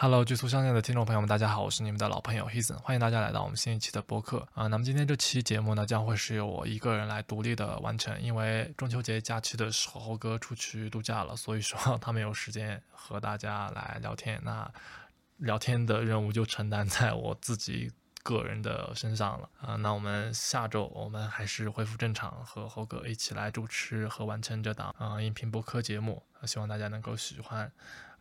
Hello，剧速相见的听众朋友们，大家好，我是你们的老朋友 Heson，欢迎大家来到我们新一期的播客啊。那么今天这期节目呢，将会是由我一个人来独立的完成，因为中秋节假期的时候，猴哥出去度假了，所以说 他没有时间和大家来聊天，那聊天的任务就承担在我自己个人的身上了啊。那我们下周我们还是恢复正常，和猴哥一起来主持和完成这档啊音频播客节目，希望大家能够喜欢。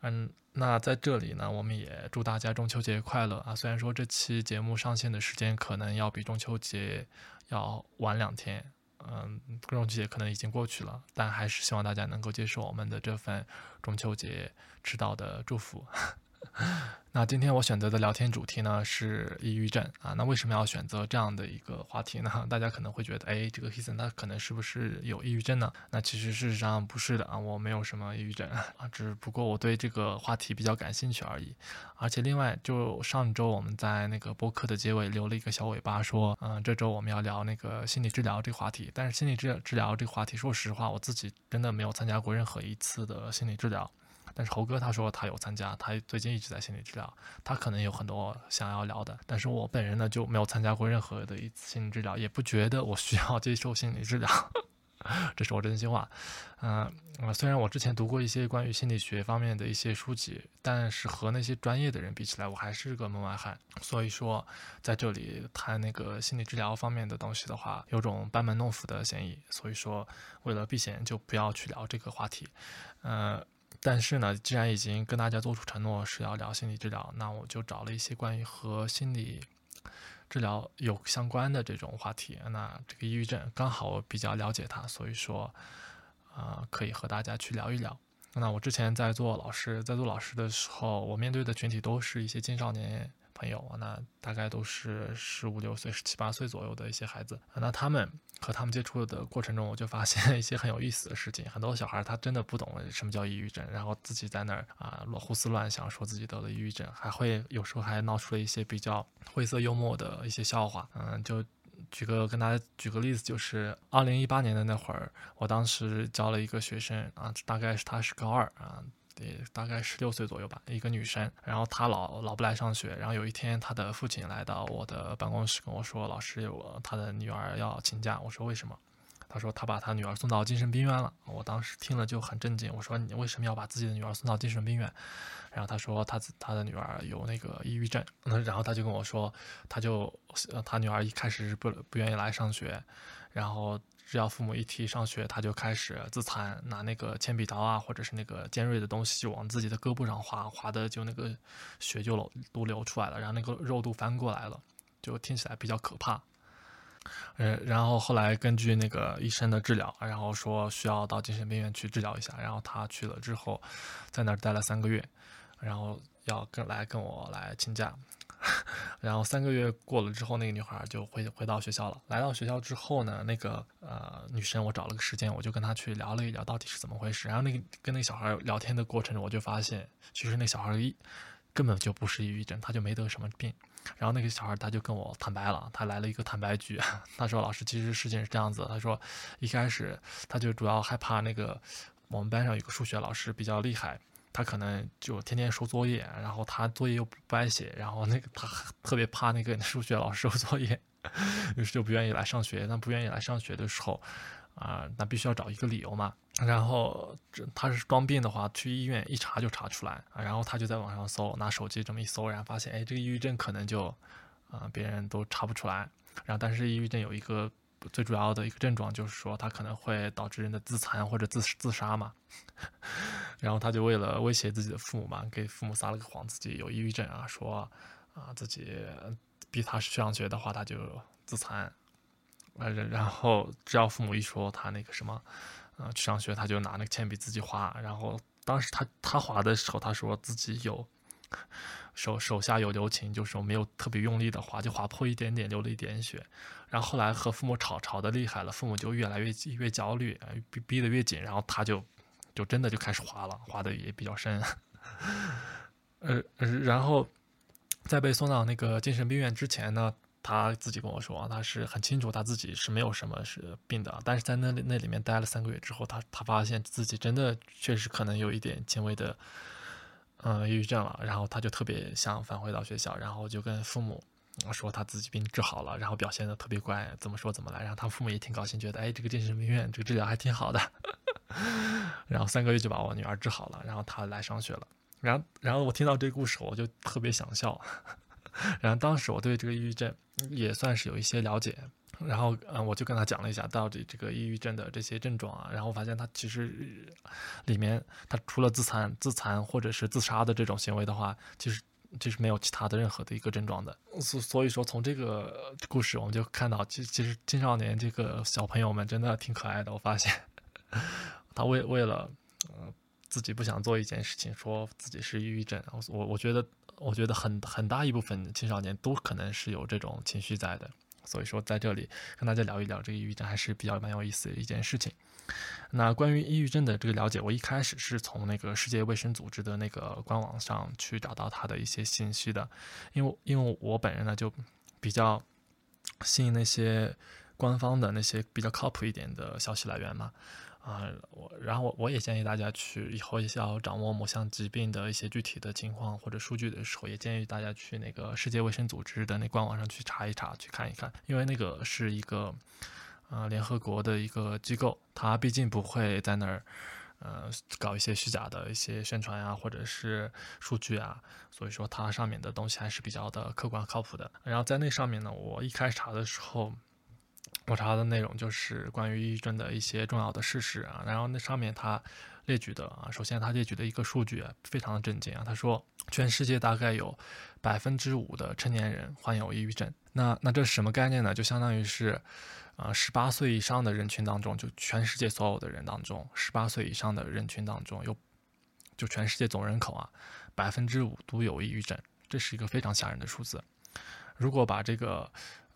嗯，那在这里呢，我们也祝大家中秋节快乐啊！虽然说这期节目上线的时间可能要比中秋节要晚两天，嗯，中秋节可能已经过去了，但还是希望大家能够接受我们的这份中秋节迟到的祝福。那今天我选择的聊天主题呢是抑郁症啊。那为什么要选择这样的一个话题呢？大家可能会觉得，哎，这个 h e s o n 他可能是不是有抑郁症呢？那其实事实上不是的啊，我没有什么抑郁症 啊，只不过我对这个话题比较感兴趣而已。而且另外，就上周我们在那个播客的结尾留了一个小尾巴，说，嗯，这周我们要聊那个心理治疗这个话题。但是心理治治疗这个话题，说实话，我自己真的没有参加过任何一次的心理治疗。但是猴哥他说他有参加，他最近一直在心理治疗，他可能有很多想要聊的。但是我本人呢就没有参加过任何的一次心理治疗，也不觉得我需要接受心理治疗，这是我真心话。嗯，虽然我之前读过一些关于心理学方面的一些书籍，但是和那些专业的人比起来，我还是个门外汉。所以说在这里谈那个心理治疗方面的东西的话，有种班门弄斧的嫌疑。所以说为了避嫌，就不要去聊这个话题。嗯。但是呢，既然已经跟大家做出承诺是要聊心理治疗，那我就找了一些关于和心理治疗有相关的这种话题。那这个抑郁症刚好我比较了解它，所以说，啊，可以和大家去聊一聊。那我之前在做老师，在做老师的时候，我面对的群体都是一些青少年。朋友那大概都是十五六岁、十七八岁左右的一些孩子。那他们和他们接触的过程中，我就发现一些很有意思的事情。很多小孩他真的不懂什么叫抑郁症，然后自己在那儿啊乱胡思乱想，说自己得了抑郁症，还会有时候还闹出了一些比较灰色幽默的一些笑话。嗯，就举个跟大家举个例子，就是二零一八年的那会儿，我当时教了一个学生啊，大概是他是高二啊。对，大概十六岁左右吧，一个女生，然后她老老不来上学，然后有一天她的父亲来到我的办公室跟我说，老师，我她的女儿要请假。我说为什么？他说他把他女儿送到精神病院了。我当时听了就很震惊，我说你为什么要把自己的女儿送到精神病院？然后他说他他的女儿有那个抑郁症。然后他就跟我说，他就他女儿一开始不不愿意来上学，然后。只要父母一提上学，他就开始自残，拿那个铅笔刀啊，或者是那个尖锐的东西，就往自己的胳膊上划，划的就那个血就都流出来了，然后那个肉都翻过来了，就听起来比较可怕。呃，然后后来根据那个医生的治疗，然后说需要到精神病院去治疗一下，然后他去了之后，在那儿待了三个月，然后要跟来跟我来请假。然后三个月过了之后，那个女孩就回回到学校了。来到学校之后呢，那个呃女生，我找了个时间，我就跟她去聊了一聊，到底是怎么回事。然后那个跟那个小孩聊天的过程中，我就发现，其实那小孩一根本就不是抑郁症，他就没得什么病。然后那个小孩他就跟我坦白了，他来了一个坦白局。他说：“老师，其实事情是这样子。他说一开始他就主要害怕那个我们班上有个数学老师比较厉害。”他可能就天天收作业，然后他作业又不爱写，然后那个他 特别怕那个数学老师收作业，于是就不愿意来上学。那不愿意来上学的时候，啊，那必须要找一个理由嘛。然后这他是装病的话，去医院一查就查出来啊。然后他就在网上搜，拿手机这么一搜，然后发现，哎，这个抑郁症可能就，啊，别人都查不出来。然后但是抑郁症有一个。最主要的一个症状就是说，它可能会导致人的自残或者自自杀嘛。然后他就为了威胁自己的父母嘛，给父母撒了个谎，自己有抑郁症啊，说啊自己逼他上学的话，他就自残。呃，然后只要父母一说他那个什么，呃，去上学，他就拿那个铅笔自己划。然后当时他他划的时候，他说自己有。手手下有留情，就是没有特别用力的划，就划破一点点，流了一点血。然后后来和父母吵吵的厉害了，父母就越来越越焦虑，逼逼得越紧，然后他就就真的就开始划了，划的也比较深。呃，然后在被送到那个精神病院之前呢，他自己跟我说，他是很清楚他自己是没有什么是病的，但是在那那里面待了三个月之后，他他发现自己真的确实可能有一点轻微的。嗯抑郁症了，然后他就特别想返回到学校，然后就跟父母说他自己病治好了，然后表现的特别乖，怎么说怎么来，然后他父母也挺高兴，觉得哎这个精神病院这个治疗还挺好的，然后三个月就把我女儿治好了，然后他来上学了，然后然后我听到这个故事我就特别想笑，然后当时我对这个抑郁症也算是有一些了解。然后，嗯，我就跟他讲了一下到底这个抑郁症的这些症状啊，然后发现他其实里面，他除了自残、自残或者是自杀的这种行为的话，其实其实没有其他的任何的一个症状的。所所以说，从这个故事我们就看到，其其实青少年这个小朋友们真的挺可爱的。我发现 他为为了呃自己不想做一件事情，说自己是抑郁症，我我觉得我觉得很很大一部分青少年都可能是有这种情绪在的。所以说，在这里跟大家聊一聊这个抑郁症，还是比较蛮有意思的一件事情。那关于抑郁症的这个了解，我一开始是从那个世界卫生组织的那个官网上去找到它的一些信息的，因为因为我本人呢就比较信那些官方的那些比较靠谱一点的消息来源嘛。啊，我然后我我也建议大家去以后要掌握某项疾病的一些具体的情况或者数据的时候，也建议大家去那个世界卫生组织的那官网上去查一查，去看一看，因为那个是一个呃联合国的一个机构，它毕竟不会在那儿呃搞一些虚假的一些宣传啊，或者是数据啊，所以说它上面的东西还是比较的客观靠谱的。然后在那上面呢，我一开始查的时候。我查的内容就是关于抑郁症的一些重要的事实啊，然后那上面他列举的啊，首先他列举的一个数据非常的震惊啊，他说全世界大概有百分之五的成年人患有抑郁症，那那这是什么概念呢？就相当于是，呃，十八岁以上的人群当中，就全世界所有的人当中，十八岁以上的人群当中有，就全世界总人口啊，百分之五都有抑郁症，这是一个非常吓人的数字。如果把这个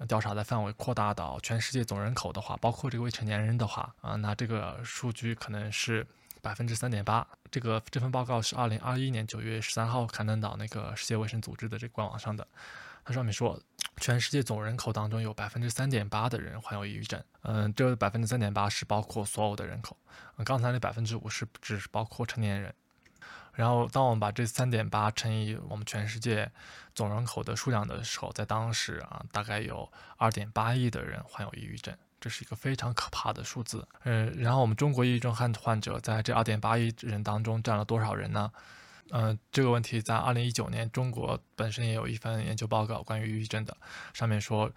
调查的范围扩大到全世界总人口的话，包括这个未成年人的话，啊，那这个数据可能是百分之三点八。这个这份报告是二零二一年九月十三号刊登到那个世界卫生组织的这个官网上的。它上面说，全世界总人口当中有百分之三点八的人患有抑郁症。嗯，这百分之三点八是包括所有的人口。刚才那百分之五是只是包括成年人。然后，当我们把这三点八乘以我们全世界总人口的数量的时候，在当时啊，大概有二点八亿的人患有抑郁症，这是一个非常可怕的数字。嗯，然后我们中国抑郁症患患者在这二点八亿人当中占了多少人呢？嗯，这个问题在二零一九年，中国本身也有一份研究报告关于抑郁症的，上面说，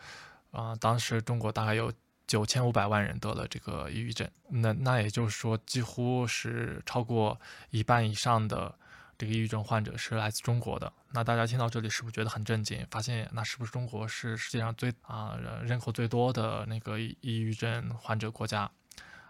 啊，当时中国大概有。九千五百万人得了这个抑郁症，那那也就是说，几乎是超过一半以上的这个抑郁症患者是来自中国的。那大家听到这里是不是觉得很震惊？发现那是不是中国是世界上最啊人口最多的那个抑郁症患者国家？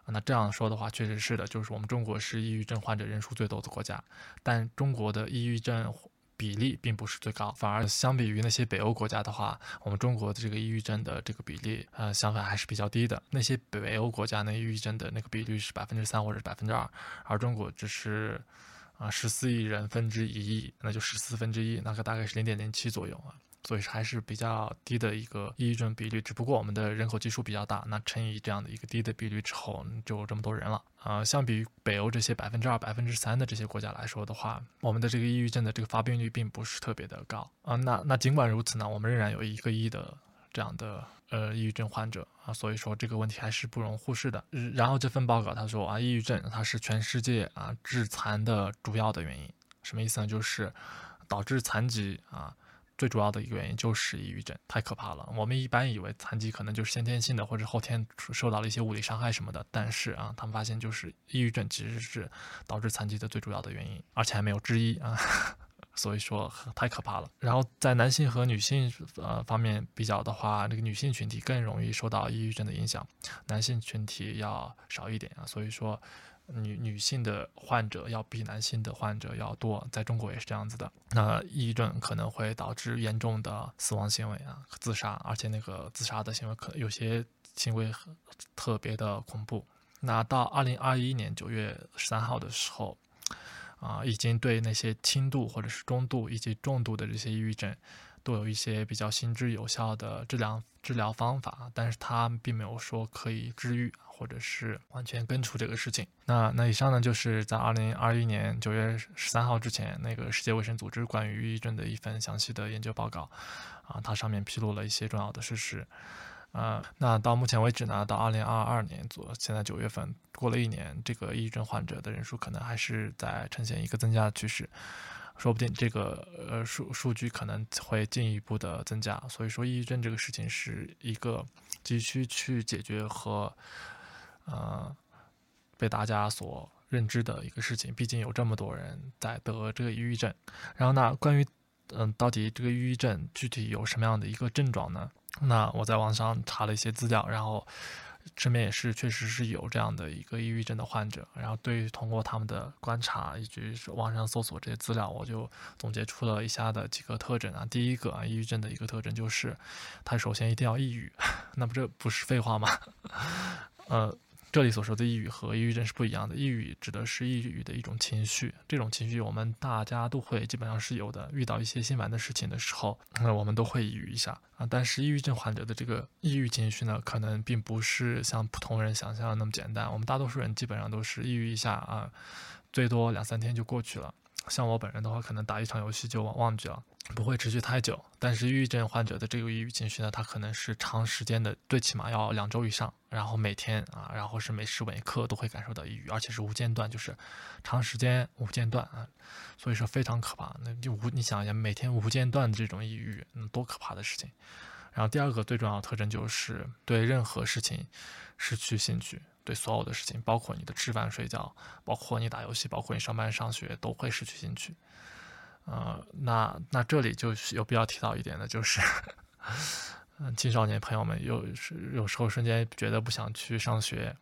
那这样说的话，确实是的，就是我们中国是抑郁症患者人数最多的国家，但中国的抑郁症。比例并不是最高，反而相比于那些北欧国家的话，我们中国的这个抑郁症的这个比例，呃，相反还是比较低的。那些北欧国家呢，抑郁症的那个比率是百分之三或者百分之二，而中国只是啊十四亿人分之一亿，那就十四分之一，那个大概是零点零七左右啊。所以还是比较低的一个抑郁症比率，只不过我们的人口基数比较大，那乘以这样的一个低的比率之后，就有这么多人了啊。相比于北欧这些百分之二、百分之三的这些国家来说的话，我们的这个抑郁症的这个发病率并不是特别的高啊。那那尽管如此呢，我们仍然有一个亿的这样的呃抑郁症患者啊，所以说这个问题还是不容忽视的。然后这份报告他说啊，抑郁症它是全世界啊致残的主要的原因，什么意思呢？就是导致残疾啊。最主要的一个原因就是抑郁症，太可怕了。我们一般以为残疾可能就是先天性的，或者后天受到了一些物理伤害什么的。但是啊，他们发现就是抑郁症其实是导致残疾的最主要的原因，而且还没有之一啊。所以说太可怕了。然后在男性和女性呃方面比较的话，那个女性群体更容易受到抑郁症的影响，男性群体要少一点啊。所以说。女女性的患者要比男性的患者要多，在中国也是这样子的。那抑郁症可能会导致严重的死亡行为啊，自杀，而且那个自杀的行为可有些行为很特别的恐怖。那到二零二一年九月十三号的时候，啊，已经对那些轻度或者是中度以及重度的这些抑郁症，都有一些比较行之有效的治疗治疗方法，但是它并没有说可以治愈或者是完全根除这个事情。那那以上呢，就是在二零二一年九月十三号之前，那个世界卫生组织关于抑郁症的一份详细的研究报告，啊，它上面披露了一些重要的事实。呃，那到目前为止呢，到二零二二年左，现在九月份过了一年，这个抑郁症患者的人数可能还是在呈现一个增加的趋势，说不定这个呃数数据可能会进一步的增加。所以说，抑郁症这个事情是一个急需去解决和呃被大家所认知的一个事情。毕竟有这么多人在得这个抑郁症。然后呢，关于嗯，到底这个抑郁症具体有什么样的一个症状呢？那我在网上查了一些资料，然后身边也是确实是有这样的一个抑郁症的患者。然后对于通过他们的观察以及网上搜索这些资料，我就总结出了以下的几个特征啊。第一个啊，抑郁症的一个特征就是，他首先一定要抑郁，那不这不是废话吗？呃。这里所说的抑郁和抑郁症是不一样的。抑郁指的是抑郁的一种情绪，这种情绪我们大家都会基本上是有的。遇到一些心烦的事情的时候，那我们都会抑郁一下啊。但是抑郁症患者的这个抑郁情绪呢，可能并不是像普通人想象的那么简单。我们大多数人基本上都是抑郁一下啊，最多两三天就过去了。像我本人的话，可能打一场游戏就忘忘记了，不会持续太久。但是抑郁症患者的这个抑郁情绪呢，它可能是长时间的，最起码要两周以上，然后每天啊，然后是每时每刻都会感受到抑郁，而且是无间断，就是长时间无间断啊，所以说非常可怕。那就无你想一下，每天无间断的这种抑郁，嗯，多可怕的事情。然后第二个最重要的特征就是对任何事情失去兴趣。对所有的事情，包括你的吃饭睡觉，包括你打游戏，包括你上班上学，都会失去兴趣。呃，那那这里就有必要提到一点的，就是，嗯，青少年朋友们有时有时候瞬间觉得不想去上学，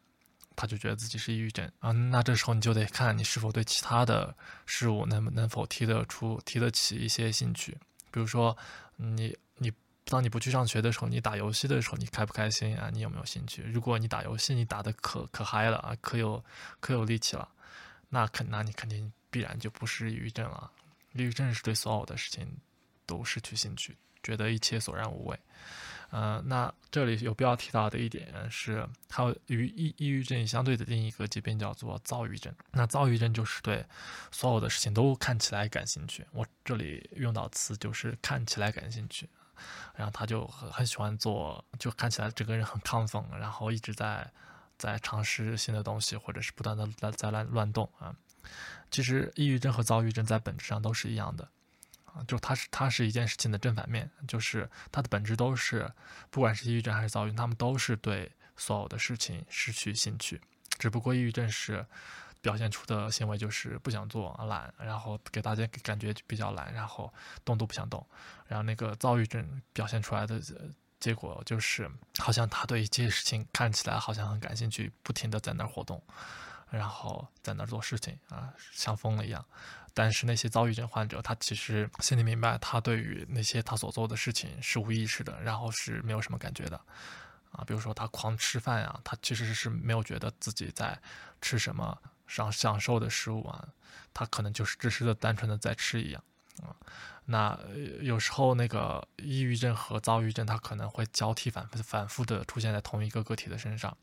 他就觉得自己是抑郁症啊。那这时候你就得看你是否对其他的事物能能否提得出提得起一些兴趣，比如说你你。当你不去上学的时候，你打游戏的时候，你开不开心啊？你有没有兴趣？如果你打游戏，你打的可可嗨了啊，可有可有力气了，那肯那你肯定必然就不是抑郁症了。抑郁症是对所有的事情都失去兴趣，觉得一切索然无味。呃，那这里有必要提到的一点是，还有与抑抑郁症相对的另一个疾病叫做躁郁症。那躁郁症就是对所有的事情都看起来感兴趣。我这里用到词就是看起来感兴趣。然后他就很很喜欢做，就看起来整个人很亢奋，然后一直在在尝试新的东西，或者是不断的在在乱乱动啊。其实抑郁症和躁郁症在本质上都是一样的啊，就它是它是一件事情的正反面，就是它的本质都是，不管是抑郁症还是躁郁，他们都是对所有的事情失去兴趣，只不过抑郁症是。表现出的行为就是不想做、懒，然后给大家感觉比较懒，然后动都不想动。然后那个躁郁症表现出来的结果就是，好像他对一件事情看起来好像很感兴趣，不停的在那儿活动，然后在那做事情啊，像疯了一样。但是那些躁郁症患者，他其实心里明白，他对于那些他所做的事情是无意识的，然后是没有什么感觉的。啊，比如说他狂吃饭呀，他其实是没有觉得自己在吃什么。享享受的食物啊，他可能就是只是的单纯的在吃一样啊。那有时候那个抑郁症和躁郁症，它可能会交替反复反复的出现在同一个个体的身上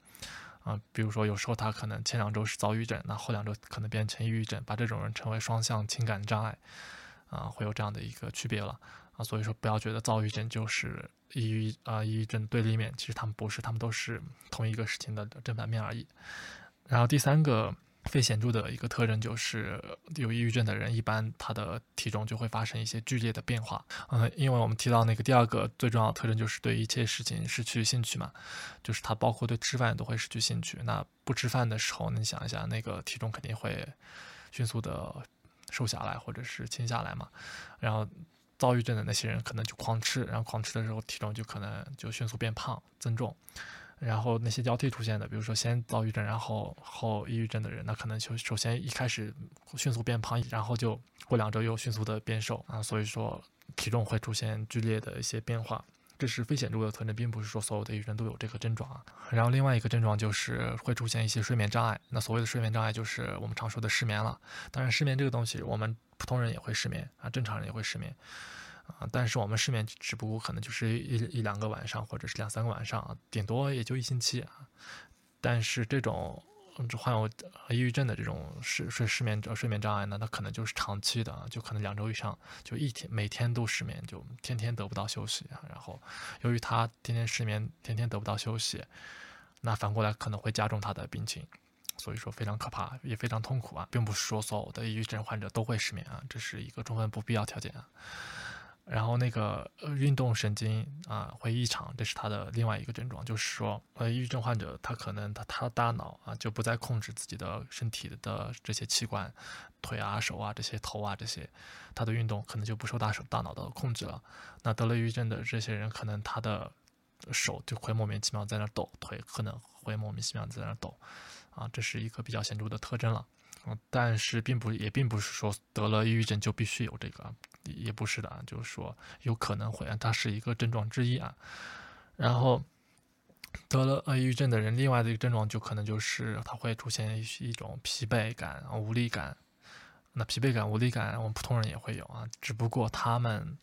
啊。比如说有时候他可能前两周是躁郁症，那后两周可能变成抑郁症，把这种人称为双向情感障碍啊，会有这样的一个区别了啊。所以说不要觉得躁郁症就是抑郁啊，抑郁症对立面，其实他们不是，他们都是同一个事情的正反面而已。然后第三个。非显著的一个特征就是，有抑郁症的人一般他的体重就会发生一些剧烈的变化。嗯，因为我们提到那个第二个最重要的特征就是对一切事情失去兴趣嘛，就是他包括对吃饭都会失去兴趣。那不吃饭的时候，你想一下，那个体重肯定会迅速的瘦下来或者是轻下来嘛。然后躁郁症的那些人可能就狂吃，然后狂吃的时候体重就可能就迅速变胖增重。然后那些交替出现的，比如说先躁郁症，然后后抑郁症的人，那可能就首先一开始迅速变胖，然后就过两周又迅速的变瘦啊，所以说体重会出现剧烈的一些变化。这是非显著的特征，并不是说所有的抑郁症都有这个症状啊。然后另外一个症状就是会出现一些睡眠障碍。那所谓的睡眠障碍就是我们常说的失眠了。当然，失眠这个东西，我们普通人也会失眠啊，正常人也会失眠啊。但是我们失眠只不过可能就是一一两个晚上，或者是两三个晚上，顶多也就一星期啊。但是这种。患有抑郁症的这种失睡失眠睡眠障碍呢，那可能就是长期的，就可能两周以上，就一天每天都失眠，就天天得不到休息啊。然后由于他天天失眠，天天得不到休息，那反过来可能会加重他的病情，所以说非常可怕，也非常痛苦啊，并不是说所有的抑郁症患者都会失眠啊，这是一个充分不必要条件啊。然后那个呃运动神经啊会异常，这是他的另外一个症状，就是说呃抑郁症患者他可能他他大脑啊就不再控制自己的身体的这些器官，腿啊手啊这些头啊这些，他的运动可能就不受大手大脑的控制了。那得了抑郁症的这些人，可能他的手就会莫名其妙在那抖，腿可能会莫名其妙在那抖，啊这是一个比较显著的特征了。但是并不也并不是说得了抑郁症就必须有这个，也不是的啊，就是说有可能会啊，它是一个症状之一啊。然后得了抑郁症的人，另外的一个症状就可能就是他会出现一种疲惫感、无力感。那疲惫感、无力感，我们普通人也会有啊，只不过他们。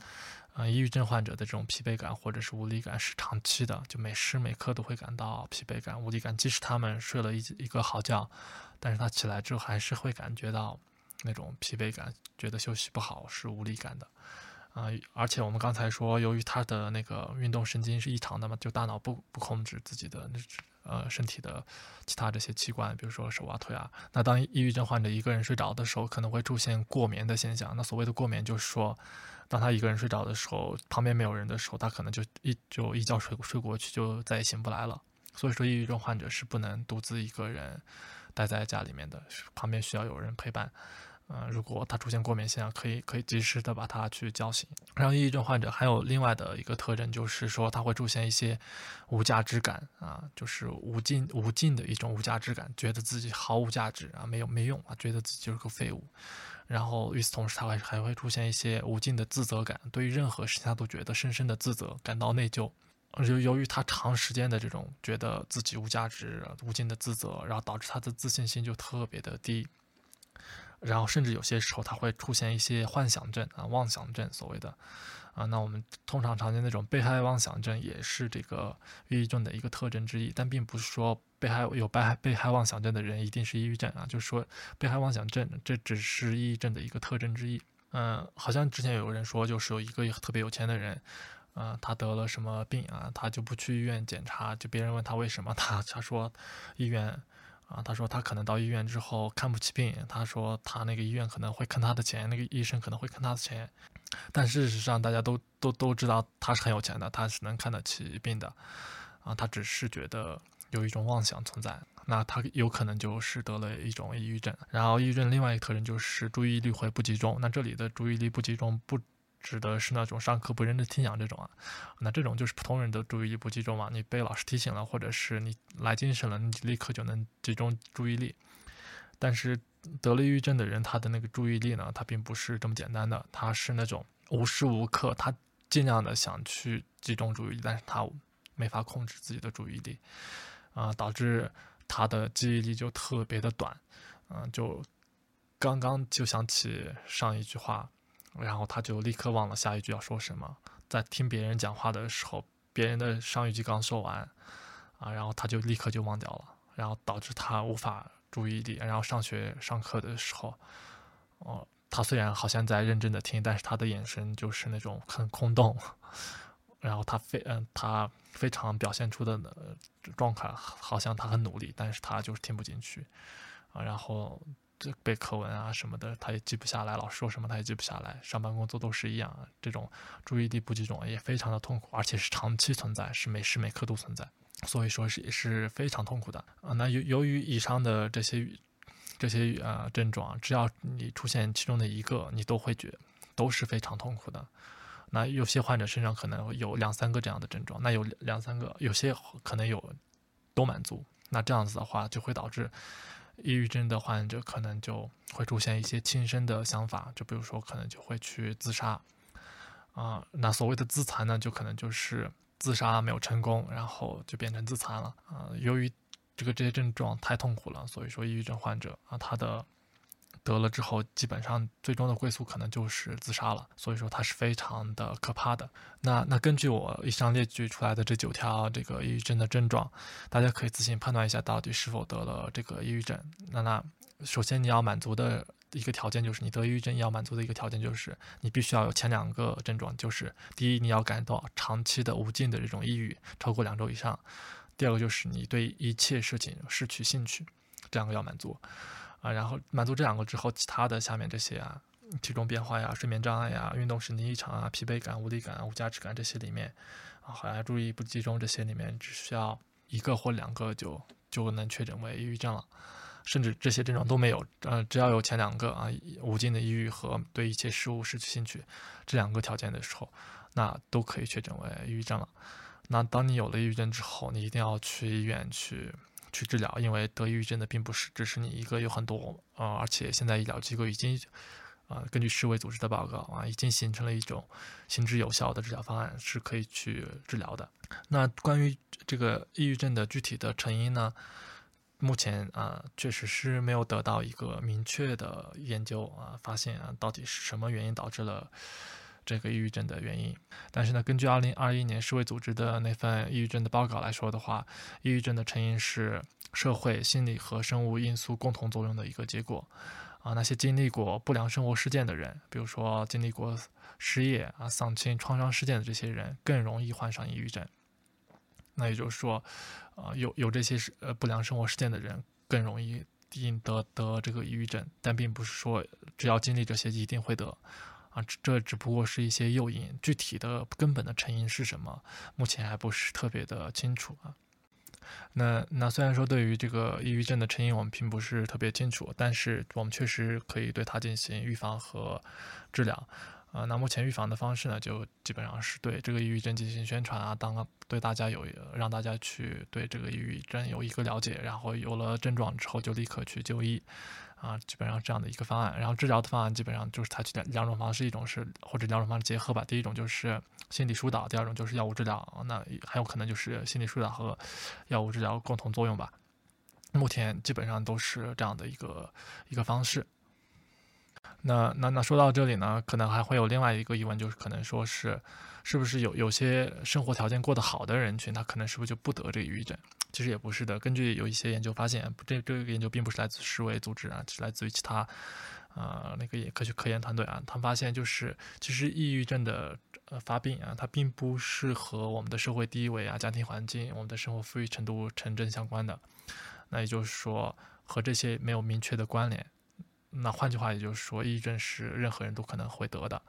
啊，抑郁症患者的这种疲惫感或者是无力感是长期的，就每时每刻都会感到疲惫感、无力感。即使他们睡了一一个好觉，但是他起来之后还是会感觉到那种疲惫感，觉得休息不好是无力感的。啊，而且我们刚才说，由于他的那个运动神经是异常的嘛，就大脑不不控制自己的那呃身体的其他这些器官，比如说手啊腿啊。那当抑郁症患者一个人睡着的时候，可能会出现过眠的现象。那所谓的过眠，就是说。当他一个人睡着的时候，旁边没有人的时候，他可能就一就一觉睡睡过去，就再也醒不来了。所以说，抑郁症患者是不能独自一个人待在家里面的，旁边需要有人陪伴。嗯，如果他出现过敏现象，可以可以及时的把他去叫醒。然后，抑郁症患者还有另外的一个特征，就是说他会出现一些无价值感啊，就是无尽无尽的一种无价值感，觉得自己毫无价值啊，没有没用啊，觉得自己就是个废物。然后与此同时，他会还会出现一些无尽的自责感，对于任何事情他都觉得深深的自责，感到内疚。由由于他长时间的这种觉得自己无价值、无尽的自责，然后导致他的自信心就特别的低。然后甚至有些时候他会出现一些幻想症啊、妄想症，所谓的。啊，那我们通常常见那种被害妄想症也是这个抑郁症的一个特征之一，但并不是说被害有被害被害妄想症的人一定是抑郁症啊，就是说被害妄想症这只是抑郁症的一个特征之一。嗯，好像之前有个人说，就是有一个特别有钱的人，啊，他得了什么病啊，他就不去医院检查，就别人问他为什么，他他说医院啊，他说他可能到医院之后看不起病，他说他那个医院可能会坑他的钱，那个医生可能会坑他的钱。但事实上，大家都都都知道他是很有钱的，他是能看得起病的，啊，他只是觉得有一种妄想存在，那他有可能就是得了一种抑郁症。然后，抑郁症另外一个特征就是注意力会不集中。那这里的注意力不集中，不指的是那种上课不认真听讲这种啊，那这种就是普通人的注意力不集中嘛。你被老师提醒了，或者是你来精神了，你立刻就能集中注意力。但是得了抑郁症的人，他的那个注意力呢，他并不是这么简单的，他是那种无时无刻他尽量的想去集中注意力，但是他没法控制自己的注意力，啊，导致他的记忆力就特别的短，嗯，就刚刚就想起上一句话，然后他就立刻忘了下一句要说什么，在听别人讲话的时候，别人的上一句刚说完，啊，然后他就立刻就忘掉了，然后导致他无法。注意力，然后上学上课的时候，哦，他虽然好像在认真的听，但是他的眼神就是那种很空洞，然后他非嗯，他非常表现出的状态，好像他很努力，但是他就是听不进去啊，然后这背课文啊什么的，他也记不下来，老师说什么他也记不下来，上班工作都是一样，这种注意力不集中也非常的痛苦，而且是长期存在，是每时每刻都存在。所以说是也是非常痛苦的啊。那由由于以上的这些这些呃症状，只要你出现其中的一个，你都会觉都是非常痛苦的。那有些患者身上可能有两三个这样的症状，那有两三个，有些可能有都满足。那这样子的话，就会导致抑郁症的患者可能就会出现一些轻生的想法，就比如说可能就会去自杀啊。那所谓的自残呢，就可能就是。自杀没有成功，然后就变成自残了啊。由于这个这些症状太痛苦了，所以说抑郁症患者啊，他的得了之后，基本上最终的归宿可能就是自杀了。所以说它是非常的可怕的。那那根据我以上列举出来的这九条这个抑郁症的症状，大家可以自行判断一下到底是否得了这个抑郁症。那那首先你要满足的。一个条件就是你得抑郁症要满足的一个条件就是你必须要有前两个症状，就是第一你要感到长期的无尽的这种抑郁超过两周以上，第二个就是你对一切事情失去兴趣，这两个要满足啊，然后满足这两个之后，其他的下面这些啊，体重变化呀、睡眠障碍呀、运动神经异常啊、疲惫感、无力感、无价值感这些里面啊，还要注意不集中这些里面，只需要一个或两个就就能确诊为抑郁症了。甚至这些症状都没有，呃，只要有前两个啊，无尽的抑郁和对一切事物失去兴趣这两个条件的时候，那都可以确诊为抑郁症了。那当你有了抑郁症之后，你一定要去医院去去治疗，因为得抑郁症的并不是只是你一个，有很多啊，而且现在医疗机构已经啊，根据世卫组织的报告啊，已经形成了一种行之有效的治疗方案，是可以去治疗的。那关于这个抑郁症的具体的成因呢？目前啊，确实是没有得到一个明确的研究啊，发现啊，到底是什么原因导致了这个抑郁症的原因。但是呢，根据2021年世卫组织的那份抑郁症的报告来说的话，抑郁症的成因是社会、心理和生物因素共同作用的一个结果。啊，那些经历过不良生活事件的人，比如说经历过失业啊、丧亲、创伤事件的这些人，更容易患上抑郁症。那也就是说。啊，有有这些是呃不良生活事件的人更容易因得得这个抑郁症，但并不是说只要经历这些一定会得，啊，这只不过是一些诱因，具体的根本的成因是什么，目前还不是特别的清楚啊。那那虽然说对于这个抑郁症的成因我们并不是特别清楚，但是我们确实可以对它进行预防和治疗。啊，那目前预防的方式呢，就基本上是对这个抑郁症进行宣传啊，当对大家有让大家去对这个抑郁症有一个了解，然后有了症状之后就立刻去就医，啊，基本上这样的一个方案。然后治疗的方案基本上就是采取两两种方式，一种是或者两种方式结合吧。第一种就是心理疏导，第二种就是药物治疗。那还有可能就是心理疏导和药物治疗共同作用吧。目前基本上都是这样的一个一个方式。那那那说到这里呢，可能还会有另外一个疑问，就是可能说是，是不是有有些生活条件过得好的人群，他可能是不是就不得这个抑郁症？其实也不是的。根据有一些研究发现，这这个研究并不是来自世卫组织啊，是来自于其他，呃，那个也科学科研团队啊。他们发现就是，其实抑郁症的呃发病啊，它并不是和我们的社会地位啊、家庭环境、我们的生活富裕程度成正相关的。那也就是说，和这些没有明确的关联。那换句话也就是说，抑郁症是任何人都可能会得的，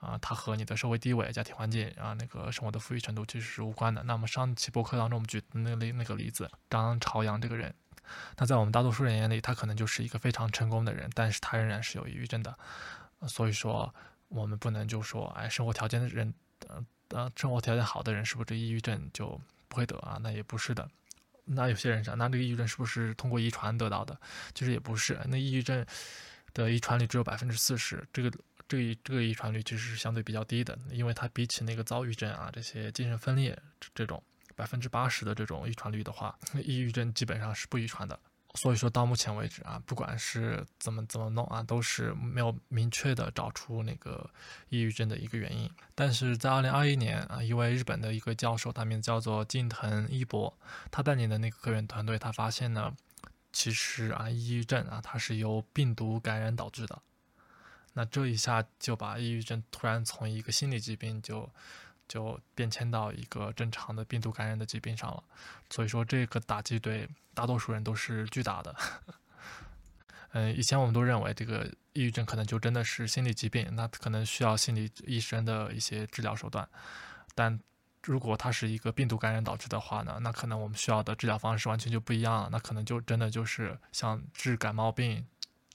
啊，它和你的社会地位、家庭环境啊，那个生活的富裕程度其实是无关的。那么上期博客当中我们举那例那个例子，张朝阳这个人，那在我们大多数人眼里，他可能就是一个非常成功的人，但是他仍然是有抑郁症的。所以说，我们不能就说，哎，生活条件的人，呃呃，生活条件好的人是不是这抑郁症就不会得啊？那也不是的。那有些人讲，那这个抑郁症是不是通过遗传得到的？其实也不是。那抑郁症的遗传率只有百分之四十，这个这一这个遗传率其实是相对比较低的，因为它比起那个躁郁症啊这些精神分裂这种百分之八十的这种遗传率的话，抑郁症基本上是不遗传的。所以说到目前为止啊，不管是怎么怎么弄啊，都是没有明确的找出那个抑郁症的一个原因。但是在二零二一年啊，一位日本的一个教授，他名字叫做近藤一博，他带领的那个科研团队，他发现呢，其实啊，抑郁症啊，它是由病毒感染导致的。那这一下就把抑郁症突然从一个心理疾病就。就变迁到一个正常的病毒感染的疾病上了，所以说这个打击对大多数人都是巨大的。嗯，以前我们都认为这个抑郁症可能就真的是心理疾病，那可能需要心理医生的一些治疗手段。但如果它是一个病毒感染导致的话呢，那可能我们需要的治疗方式完全就不一样了。那可能就真的就是像治感冒病。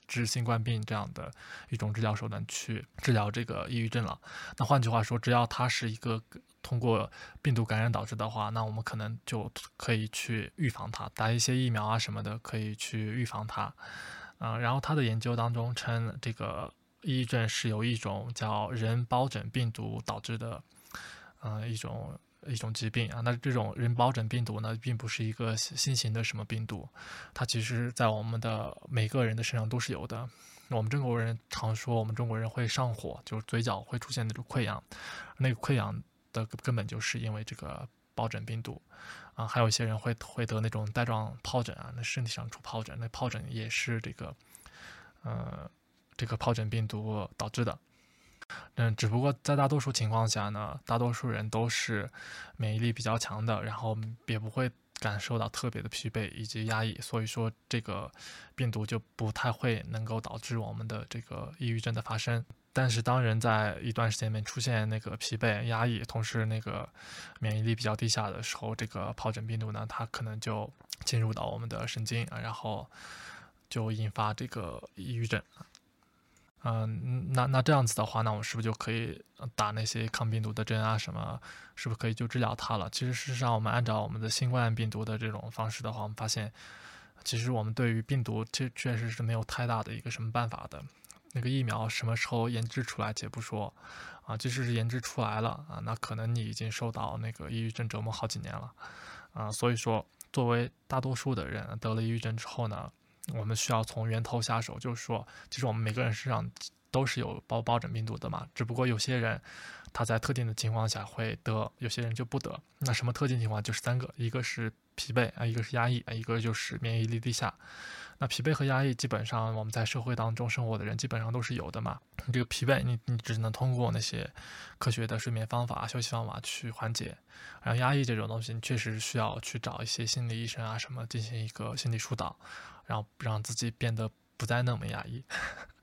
治新冠病这样的一种治疗手段去治疗这个抑郁症了。那换句话说，只要它是一个通过病毒感染导致的话，那我们可能就可以去预防它，打一些疫苗啊什么的，可以去预防它。嗯，然后他的研究当中称，这个抑郁症是由一种叫人疱疹病毒导致的，嗯，一种一种疾病啊。那这种人疱疹病毒呢，并不是一个新型的什么病毒，它其实在我们的每个人的身上都是有的。我们中国人常说，我们中国人会上火，就是嘴角会出现那种溃疡，那个溃疡的根本就是因为这个疱疹病毒啊。还有一些人会会得那种带状疱疹啊，那身体上出疱疹，那疱疹也是这个呃这个疱疹病毒导致的。嗯，只不过在大多数情况下呢，大多数人都是免疫力比较强的，然后也不会。感受到特别的疲惫以及压抑，所以说这个病毒就不太会能够导致我们的这个抑郁症的发生。但是当人在一段时间内出现那个疲惫、压抑，同时那个免疫力比较低下的时候，这个疱疹病毒呢，它可能就进入到我们的神经啊，然后就引发这个抑郁症。嗯，那那这样子的话，那我是不是就可以打那些抗病毒的针啊？什么是不是可以就治疗它了？其实事实上，我们按照我们的新冠病毒的这种方式的话，我们发现，其实我们对于病毒确确实是没有太大的一个什么办法的。那个疫苗什么时候研制出来，且不说，啊，即使是研制出来了啊，那可能你已经受到那个抑郁症折磨好几年了，啊，所以说，作为大多数的人得了抑郁症之后呢？我们需要从源头下手，就是说，其实我们每个人身上都是有包疱疹病毒的嘛，只不过有些人他在特定的情况下会得，有些人就不得。那什么特定情况？就是三个，一个是疲惫啊，一个是压抑啊，一个就是免疫力低下。那疲惫和压抑，基本上我们在社会当中生活的人基本上都是有的嘛。这个疲惫，你你只能通过那些科学的睡眠方法、休息方法去缓解。然后压抑这种东西，你确实需要去找一些心理医生啊什么进行一个心理疏导。然后让自己变得不再那么压抑，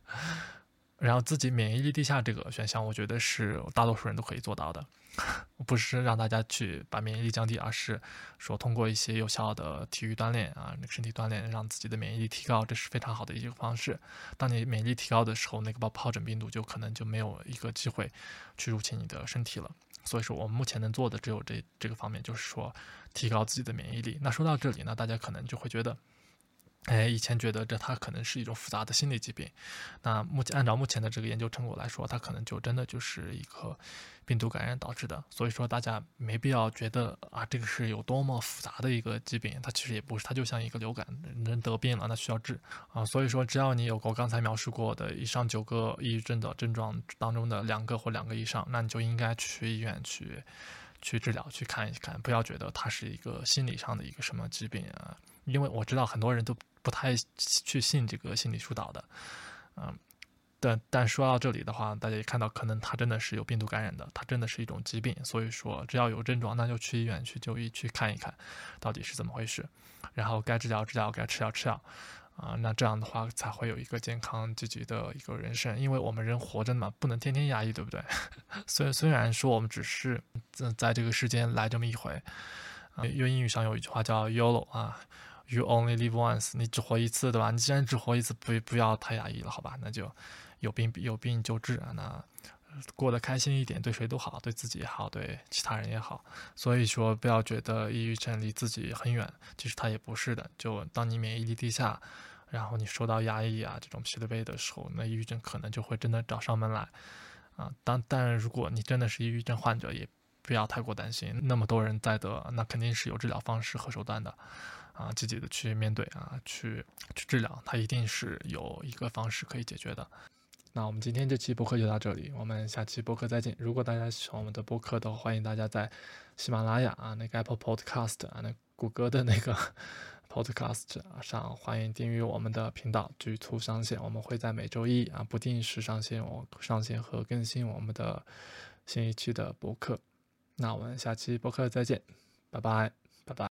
然后自己免疫力低下这个选项，我觉得是大多数人都可以做到的。不是让大家去把免疫力降低，而是说通过一些有效的体育锻炼啊，那个身体锻炼，让自己的免疫力提高，这是非常好的一个方式。当你免疫力提高的时候，那个疱疱疹病毒就可能就没有一个机会去入侵你的身体了。所以说，我们目前能做的只有这这个方面，就是说提高自己的免疫力。那说到这里呢，大家可能就会觉得。哎，以前觉得这它可能是一种复杂的心理疾病，那目前按照目前的这个研究成果来说，它可能就真的就是一个病毒感染导致的。所以说大家没必要觉得啊，这个是有多么复杂的一个疾病，它其实也不是，它就像一个流感，人得病了那需要治啊。所以说只要你有过刚才描述过的以上九个抑郁症的症状当中的两个或两个以上，那你就应该去医院去去治疗，去看一看，不要觉得它是一个心理上的一个什么疾病啊。因为我知道很多人都。不太去信这个心理疏导的，嗯，但但说到这里的话，大家也看到，可能他真的是有病毒感染的，他真的是一种疾病，所以说只要有症状，那就去医院去就医去看一看，到底是怎么回事，然后该治疗治疗，该吃药吃药，啊，那这样的话才会有一个健康积极的一个人生，因为我们人活着嘛，不能天天压抑，对不对？虽虽然说我们只是在在这个世间来这么一回，啊，因为英语上有一句话叫 YOLO 啊。You only live once，你只活一次，对吧？你既然只活一次，不不要太压抑了，好吧？那就有病有病就治啊，那过得开心一点，对谁都好，对自己也好，对其他人也好。所以说，不要觉得抑郁症离自己很远，其实它也不是的。就当你免疫力低下，然后你受到压抑啊这种疲惫的时候，那抑郁症可能就会真的找上门来啊。当但如果你真的是抑郁症患者，也不要太过担心，那么多人在得，那肯定是有治疗方式和手段的。啊，积极的去面对啊，去去治疗，它一定是有一个方式可以解决的。那我们今天这期播客就到这里，我们下期播客再见。如果大家喜欢我们的播客的话，欢迎大家在喜马拉雅啊，那个 Apple Podcast 啊，那谷歌的那个 Podcast 上，欢迎订阅我们的频道“局促上线”。我们会在每周一啊，不定时上线，我上线和更新我们的新一期的播客。那我们下期播客再见，拜拜拜拜。